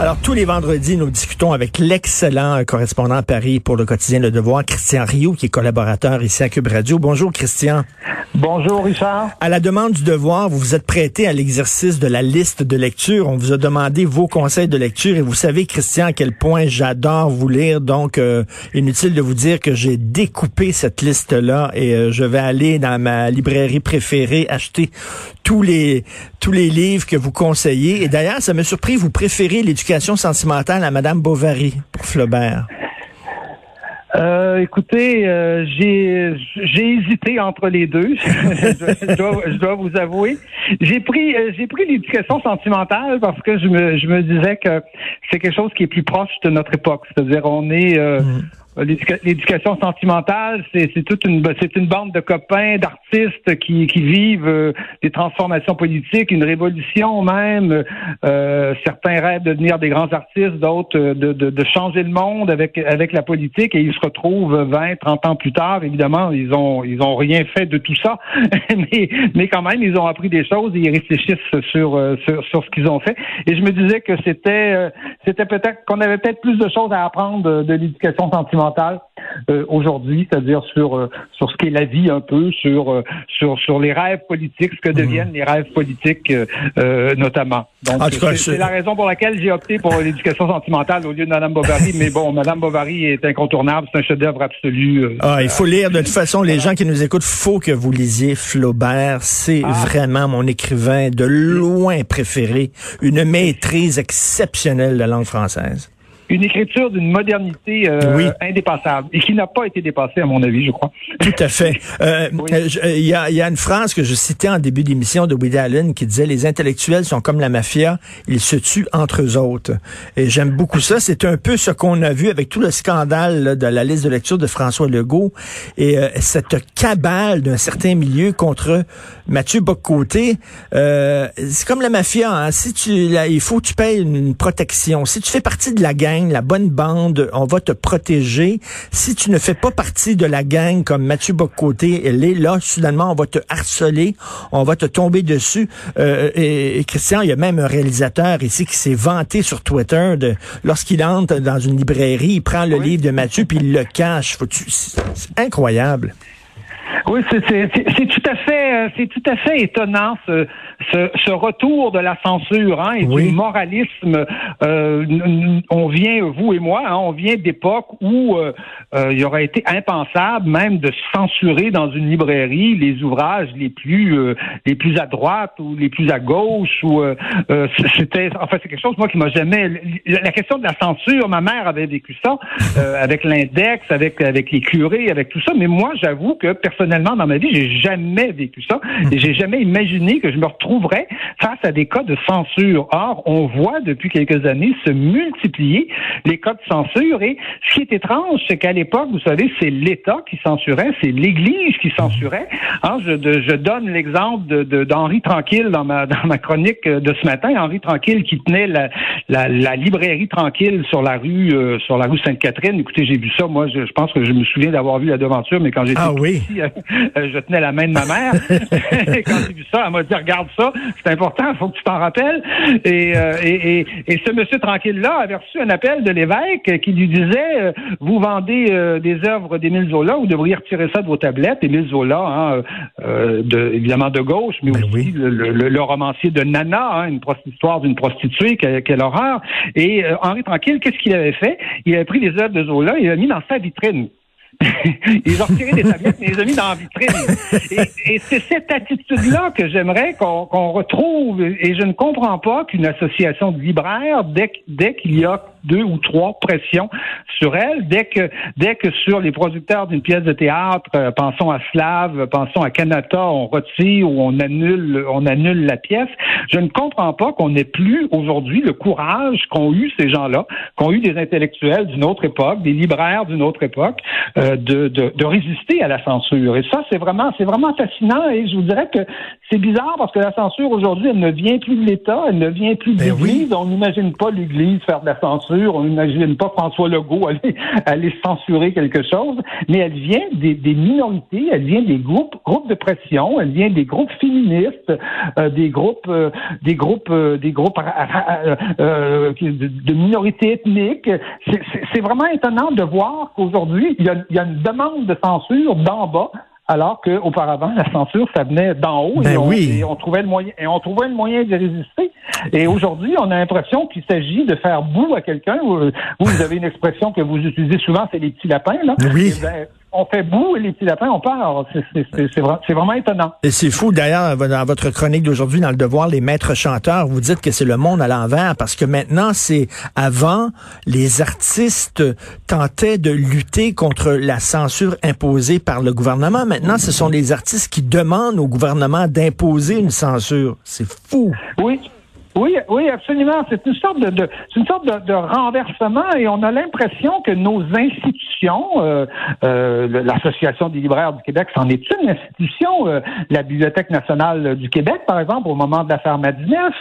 Alors, tous les vendredis, nous discutons avec l'excellent correspondant à Paris pour le quotidien Le Devoir, Christian Rioux, qui est collaborateur ici à Cube Radio. Bonjour, Christian. Bonjour Richard. À la demande du Devoir, vous vous êtes prêté à l'exercice de la liste de lecture. On vous a demandé vos conseils de lecture et vous savez, Christian, à quel point j'adore vous lire. Donc, euh, inutile de vous dire que j'ai découpé cette liste-là et euh, je vais aller dans ma librairie préférée acheter tous les tous les livres que vous conseillez. Et d'ailleurs, ça me surpris, vous préférez l'éducation sentimentale à Madame Bovary pour Flaubert? Euh, écoutez, euh, j'ai j'ai hésité entre les deux. je, je dois, je dois vous avouer. J'ai pris euh, j'ai pris l'éducation sentimentale parce que je me je me disais que c'est quelque chose qui est plus proche de notre époque. C'est-à-dire on est l'éduca- L'éducation sentimentale, c'est toute une c'est une bande de copains, d'artistes qui, qui vivent euh, des transformations politiques, une révolution même. Euh, certains rêvent de devenir des grands artistes, d'autres euh, de, de, de changer le monde avec avec la politique et ils se retrouvent 20, 30 ans plus tard. Évidemment, ils ont ils ont rien fait de tout ça, mais mais quand même ils ont appris des choses et ils réfléchissent sur euh, sur, sur ce qu'ils ont fait. Et je me disais que c'était c'était peut-être qu'on avait peut-être plus de choses à apprendre de l'éducation sentimentale euh, aujourd'hui, c'est-à-dire sur euh, sur ce qu'est la vie un peu, sur euh, sur sur les rêves politiques, ce que deviennent les rêves politiques notamment. Donc cas, c'est- je- la raison pour laquelle j'ai opté pour l'éducation sentimentale au lieu de Madame Bovary. Mais bon, Madame Bovary est incontournable, c'est un chef-d'œuvre absolu. Ah, il faut lire. De toute façon, les gens qui nous écoutent, faut que vous lisiez Flaubert. C'est Ah. vraiment mon écrivain de loin préféré. Une maîtrise exceptionnelle de la langue française. Une écriture d'une modernité euh, Oui. indépassable et qui n'a pas été dépassée à mon avis, je crois. Tout à fait. Euh, Oui. euh, euh, Il y, a, y a une phrase que je citais en début d'émission de Woody Allen qui disait les intellectuels sont comme la mafia, ils se tuent entre eux autres. Et j'aime beaucoup ça. C'est un peu ce qu'on a vu avec tout le scandale là, de la liste de lecture de François Legault et euh, cette cabale d'un certain milieu contre Mathieu Boccoté. Euh, c'est comme la mafia. Hein. Si tu, là, il faut que tu payes une, une protection. Si tu fais partie de la gang, la bonne bande, on va te protéger. Si tu ne fais pas partie de la gang comme Mathieu Bocoté, elle est là, soudainement, on va te harceler, on va te tomber dessus. Euh, et, et Christian, il y a même un réalisateur ici qui s'est vanté sur Twitter de lorsqu'il entre dans une librairie, il prend le Oui. livre de Mathieu puis il le cache. C'est incroyable. Oui, c'est c'est- c'est- c'est tout à fait, euh, c'est tout à fait étonnant ce, ce, ce retour de la censure hein, et Oui. du moralisme. Euh, on vient, vous et moi, hein, on vient d'époques où euh, euh, il aurait été impensable même de censurer dans une librairie les ouvrages les plus euh, les plus à droite ou les plus à gauche ou euh, euh, c'était enfin c'est quelque chose moi qui m'a jamais la question de la censure ma mère avait vécu ça euh, avec l'index avec avec les curés avec tout ça mais moi j'avoue que personnellement dans ma vie j'ai jamais vécu ça et j'ai jamais imaginé que je me face à des cas de censure or on voit depuis quelques années se multiplier les cas de censure et ce qui est étrange c'est qu'à l'époque vous savez c'est l'État qui censurait c'est l'Église qui censurait Hein, je, de- je donne l'exemple de- de- d'Henri Tranquille dans ma, dans ma chronique de ce matin. Henri Tranquille qui tenait la, la, la librairie Tranquille sur la rue euh, sur la rue Sainte-Catherine. Écoutez, j'ai vu ça. Moi, je, je pense que je me souviens d'avoir vu la devanture, mais quand j'étais Ah oui. petit, euh, euh, je tenais la main de ma mère. Et quand j'ai vu ça, elle m'a dit regarde ça, c'est important, il faut que tu t'en rappelles. Et, euh, et, et, et ce monsieur Tranquille-là avait reçu un appel de l'évêque qui lui disait euh, vous vendez euh, des œuvres d'Émile Zola, vous devriez retirer ça de vos tablettes. Émile Zola, hein, euh, de, évidemment de gauche, mais Ben aussi oui. le, le- le romancier de Nana, hein, une histoire d'une prostituée, quelle, quelle horreur. Et euh, Henri Tranquille, qu'est-ce qu'il avait fait? Il avait pris les œuvres de Zola et il les a mis dans sa vitrine. ils ont retiré des tablettes, ils les ont mis dans la vitrine. Et, et c'est cette attitude-là que j'aimerais qu'on retrouve. Et je ne comprends pas qu'une association de libraires, dès, dès qu'il y a deux ou trois pressions sur elle, dès que dès que sur les producteurs d'une pièce de théâtre, euh, pensons à Slav, pensons à Canada, on retire ou on annule on annule la pièce, je ne comprends pas qu'on n'ait plus aujourd'hui le courage qu'ont eu ces gens-là, qu'ont eu des intellectuels d'une autre époque, des libraires d'une autre époque, euh, de, de, de résister à la censure. Et ça, c'est vraiment c'est vraiment fascinant. Et je vous dirais que c'est bizarre parce que la censure aujourd'hui, elle ne vient plus de l'État, elle ne vient plus de Ben l'Église. On n'imagine pas l'Église faire de la censure, on n'imagine pas François Legault aller, aller censurer quelque chose, mais elle vient des, des minorités, elle vient des groupes, groupes de pression, elle vient des groupes féministes, euh, des groupes, euh, des groupes, euh, des groupes euh, euh, de, minorités ethniques. C'est- vraiment étonnant de voir qu'aujourd'hui, il il y a une demande de censure d'en bas alors qu'auparavant, la censure, ça venait d'en haut Ben et, on, oui. et on trouvait le moyen et on trouvait le moyen de résister. Et aujourd'hui, on a l'impression qu'il s'agit de faire boue à quelqu'un. Vous, vous avez une expression que vous utilisez souvent, c'est les petits lapins. Là. Oui. Eh ben, on fait boue et les petits lapins, on part. C'est- c'est- C'est c'est vra- c'est vraiment étonnant. Et c'est fou, d'ailleurs, dans votre chronique d'aujourd'hui, dans le Devoir, les maîtres chanteurs, vous dites que c'est le monde à l'envers, parce que maintenant, c'est avant, les artistes tentaient de lutter contre la censure imposée par le gouvernement. Maintenant, ce sont les artistes qui demandent au gouvernement d'imposer une censure. C'est fou. Oui. Oui, oui, absolument. C'est une sorte de, de c'est une sorte de, de renversement et on a l'impression que nos institutions, euh, euh, l'Association des libraires du Québec, c'en est une institution, euh, la Bibliothèque nationale du Québec, par exemple, au moment de l'affaire Madineuf,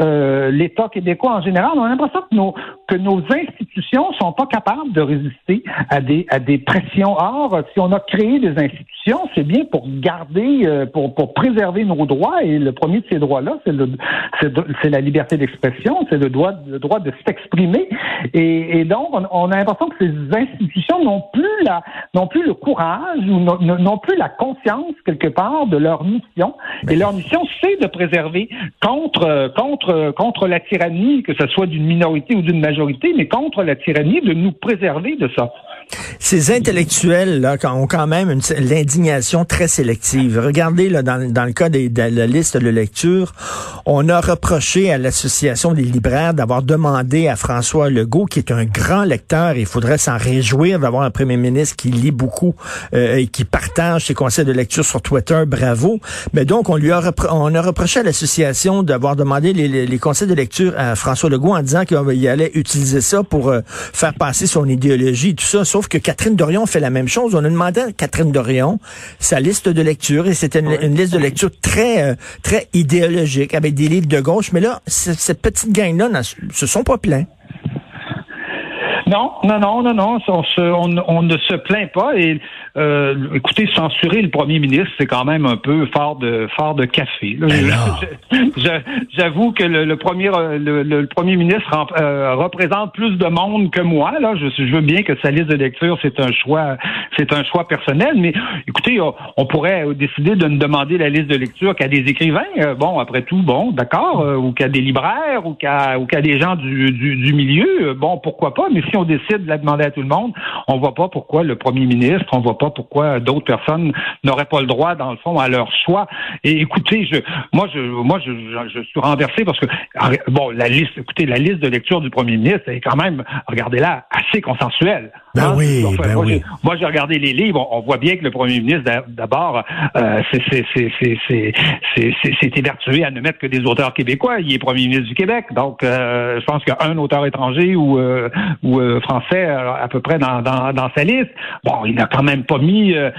euh, l'État québécois en général, on a l'impression que nos que nos institutions sont pas capables de résister à des à des pressions. Or, si on a créé des institutions, c'est bien pour garder, euh, pour pour préserver nos droits et le premier de ces droits-là, c'est le c'est la liberté d'expression, c'est le droit le droit de s'exprimer. Et, donc, on, a l'impression que ces institutions n'ont plus la n'ont plus le courage ou n'ont- n'ont plus la conscience quelque part de leur mission. Et leur mission, c'est de préserver contre contre contre la tyrannie, que ce soit d'une minorité ou d'une majorité, mais contre la tyrannie, de nous préserver de ça. Ces intellectuels là ont quand même une- l'indignation très sélective. Regardez là, dans, dans le cas des- de la liste de lecture, on a reproché à l'association des libraires d'avoir demandé à François Legault, qui est un grand lecteur, il faudrait s'en réjouir d'avoir un premier ministre qui lit beaucoup euh, et qui partage ses conseils de lecture sur Twitter. Bravo. Mais donc on lui a on a reproché à l'association d'avoir demandé les, les- conseils de lecture à François Legault en disant qu'il allait utiliser ça pour euh, faire passer son idéologie tout ça. Que Catherine Dorion fait la même chose. On a demandé à Catherine Dorion sa liste de lecture et c'était une, une liste de lecture très euh, très idéologique avec des livres de gauche. Mais là, cette petite gang-là se sont pas plaints. Non, non, non, non, non, on, se- on- on ne se plaint pas. Et euh, écoutez, censurer le premier ministre, c'est quand même un peu fort de fort de café. J'avoue que le, le premier euh, le, le premier ministre euh, représente plus de monde que moi. Là, je, je veux bien que sa liste de lecture, c'est un choix, c'est un choix personnel. Mais écoutez, on, on pourrait décider de ne demander la liste de lecture qu'à des écrivains. Bon, après tout, bon, d'accord, ou qu'à des libraires, ou qu'à ou qu'à des gens du, du, du milieu. Bon, pourquoi pas. Mais si on décide de la demander à tout le monde, on voit pas pourquoi le premier ministre, on voit pas pourquoi d'autres personnes n'auraient pas le droit, dans le fond, à leur choix. Et écoutez, je, moi, je, suis renversé parce que, bon, la liste, écoutez, la liste de lecture du premier ministre est quand même, regardez-là, assez consensuelle. Ben Hein? oui, Enfin, ben moi, oui. j'ai- moi, j'ai regardé les livres. On, voit bien que le premier ministre, d'a- d'abord, euh, c'est- c'est- c'est- c'est- c'est- c'est- c'est- s'est évertué à ne mettre que des auteurs québécois. Il est premier ministre du Québec. Donc, euh, je pense qu'il y a un auteur étranger ou, euh, ou euh, français euh, à peu près dans, dans, dans sa liste. Bon, il n'a quand même pas mis euh,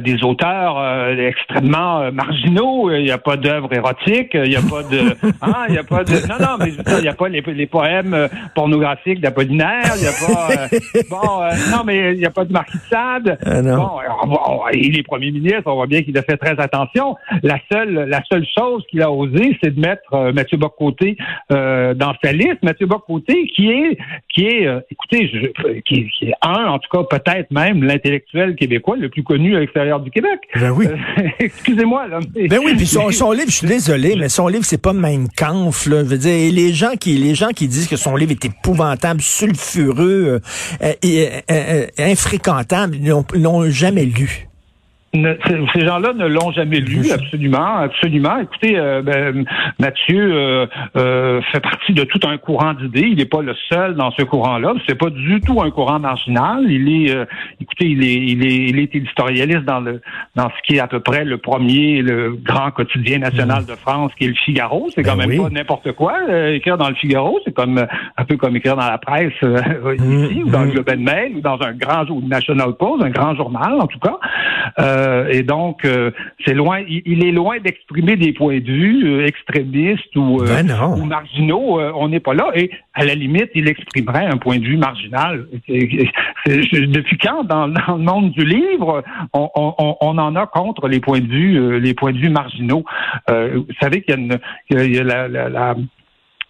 des auteurs euh, extrêmement marginaux. Il n'y a pas d'œuvres érotiques. Il n'y a pas de... Hein, il n'y a pas de... Non, non, mais il n'y a pas les, les poèmes pornographiques d'Apollinaire. Il n'y a pas... bon, euh, non, mais il n'y a pas de Marquis de Sade. Ah, non. Bon, alors, bon, il est premier ministre, on voit bien qu'il a fait très attention. La seule, la seule chose qu'il a osé, c'est de mettre euh, Mathieu Bocoté euh, dans sa liste. Mathieu Bocoté, qui est, qui est, euh, écoutez, je- qui, qui est un, en tout cas peut-être même l'intellectuel québécois le plus connu à l'extérieur du Québec. Ben oui. Euh, Excusez-moi là. mais- Ben oui, puis son, son livre, je suis désolé, mais son livre, c'est pas Mein Kampf, là. Je veux dire, et les gens qui, les gens qui disent que son livre est épouvantable, sulfureux, euh, et, euh, euh, infréquentable, ils l'ont jamais lu. Ne- ces- gens-là ne l'ont jamais lu, absolument, absolument. Écoutez, euh, ben, Mathieu euh, euh, fait partie de tout un courant d'idées. Il n'est pas le seul dans ce courant-là. C'est pas du tout un courant marginal. Il est, euh, écoutez, il est, il est, il est éditorialiste dans le, dans ce qui est à peu près le premier, le grand quotidien national de France, qui est le Figaro. C'est Ben quand même oui. pas n'importe quoi. euh, écrire dans le Figaro, c'est comme un peu comme écrire dans la presse euh, ici, ou dans le Globe and Mail, ou dans un grand jour, National Post, un grand journal en tout cas. Euh, Euh, et donc, euh, c'est loin, il, est loin d'exprimer des points de vue euh, extrémistes ou, Ben ou marginaux. on n'est pas là. Et à la limite, il exprimerait un point de vue marginal. depuis quand, dans, le monde du livre, on, en a contre les points de vue, les points de vue marginaux? vous savez qu'il y a, une, il y a la, la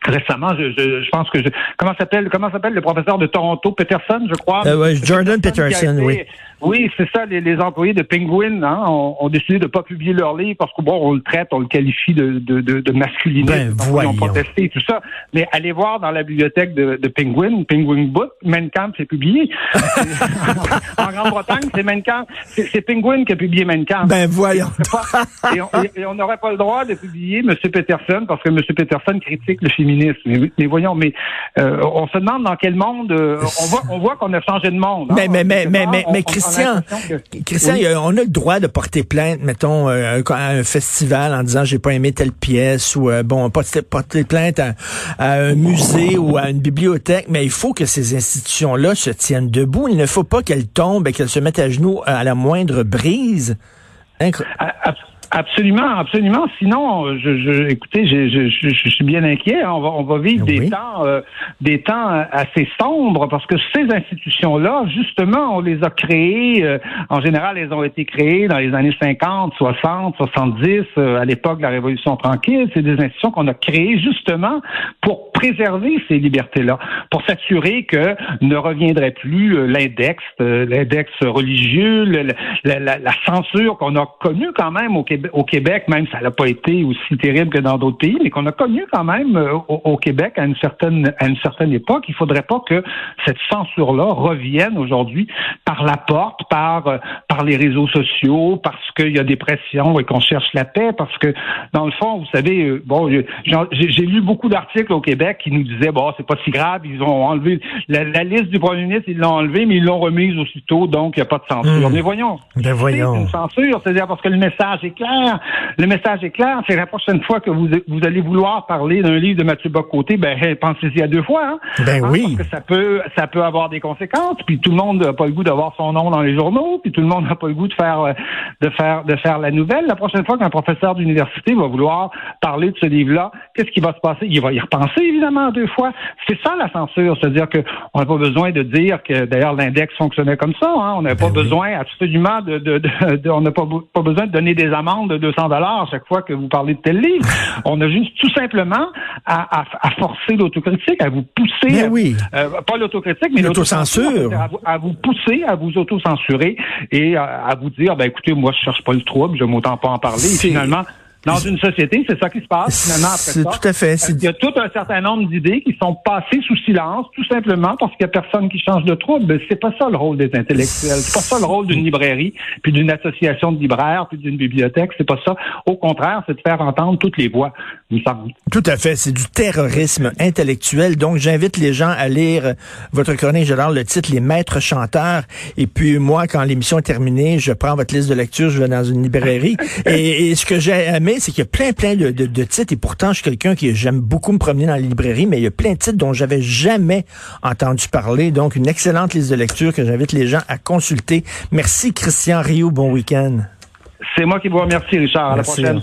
récemment, je, je, je, pense que je, comment s'appelle comment s'appelle le professeur de Toronto? Peterson, je crois? Euh, Jordan Peterson, oui. Oui, c'est ça. Les, les, employés de Penguin hein, ont, ont, décidé de pas publier leur livre parce que bon, on le traite, on le qualifie de, de, de, de masculinité. Ben, voyons. Ils ont protesté et tout ça. Mais allez voir dans la bibliothèque de, de Penguin, Penguin Book, Mein Kampf est publié. en Grande-Bretagne, c'est Mein Kampf. C'est Penguin qui a publié Mein Kampf. Ben voyons. et on n'aurait pas le droit de publier M. Peterson parce que M. Peterson critique le féminisme. Mais, mais voyons, mais euh, on se demande dans quel monde euh, on voit on voit qu'on a changé de monde. Hein. Mais mais mais mais mais, mais Christian, Christian, on a le droit de porter plainte, mettons, euh, à un festival en disant j'ai pas aimé telle pièce ou bon, porter, porter plainte à, un musée ou à une bibliothèque, mais il faut que ces institutions-là se tiennent debout. Il ne faut pas qu'elles tombent et qu'elles se mettent à genoux à la moindre brise. Absolument, absolument. Sinon, je, je écoutez, je, je, je, suis bien inquiet. On va, on va vivre des temps, euh, des temps assez sombres parce que ces institutions-là, justement, on les a créées. Euh, en général, elles ont été créées dans les années 50, 60, 70, à l'époque de la Révolution tranquille. C'est des institutions qu'on a créées justement pour préserver ces libertés-là, pour s'assurer que ne reviendrait plus euh, l'index, l'index religieux, la, la, la censure qu'on a connue quand même au Québec au Québec, même ça n'a pas été aussi terrible que dans d'autres pays, mais qu'on a connu quand même euh, au, Québec à une certaine à une certaine époque. Il faudrait pas que cette censure-là revienne aujourd'hui par la porte, par euh, par les réseaux sociaux, parce qu'il y a des pressions et qu'on cherche la paix, parce que dans le fond, vous savez, euh, bon, j'ai lu beaucoup d'articles au Québec qui nous disaient bon, c'est pas si grave, ils ont enlevé la, liste du premier ministre, ils l'ont enlevé, mais ils l'ont remise aussitôt, donc il n'y a pas de censure. Mmh. Mais voyons, ben voyons. c'est une censure, c'est-à-dire parce que le message est clair le message est clair. C'est la prochaine fois que vous, vous allez vouloir parler d'un livre de Mathieu Bocoté, ben pensez-y à deux fois. Hein? Ben hein, oui. Parce que ça peut, ça peut avoir des conséquences. Puis tout le monde n'a pas le goût d'avoir son nom dans les journaux. Puis tout le monde n'a pas le goût de faire, euh, de faire, de faire la nouvelle. La prochaine fois qu'un professeur d'université va vouloir parler de ce livre-là, qu'est-ce qui va se passer? Il va y repenser évidemment deux fois. C'est ça la censure, c'est-à-dire que on n'a pas besoin de dire que d'ailleurs l'index fonctionnait comme ça. Hein? On n'a pas ben besoin absolument de, de, de, on n'a pas, pas besoin de donner des amendes de 200 dollars à chaque fois que vous parlez de tel livre. On a juste tout simplement à, forcer l'autocritique, à vous pousser, à, oui. Euh, pas l'autocritique, mais l'autocensure, à, vous pousser, à vous autocensurer et à, vous dire, ben écoutez, moi je cherche pas le trouble, je m'autant pas en parler. Et finalement, dans une société, c'est ça qui se passe finalement après ça. Tout à fait. Il y a tout un certain nombre d'idées qui sont passées sous silence, tout simplement parce qu'il y a personne qui change de trouble. C'est pas ça le rôle des intellectuels. C'est pas ça le rôle d'une librairie, puis d'une association de libraires, puis d'une bibliothèque. C'est pas ça. Au contraire, c'est de faire entendre toutes les voix. Il semble. Tout à fait. C'est du terrorisme intellectuel. Donc, j'invite les gens à lire votre chronique. J'adore le titre, Les Maîtres chanteurs. Et puis, moi, quand l'émission est terminée, je prends votre liste de lecture, je vais dans une librairie. et, et ce que j'ai aimé, c'est qu'il y a plein, plein de, de, titres, et pourtant, je suis quelqu'un qui j'aime beaucoup me promener dans les librairies, mais il y a plein de titres dont j'avais jamais entendu parler. Donc, une excellente liste de lecture que j'invite les gens à consulter. Merci, Christian Rio. Bon week-end. C'est moi qui vous remercie, Richard. À la prochaine.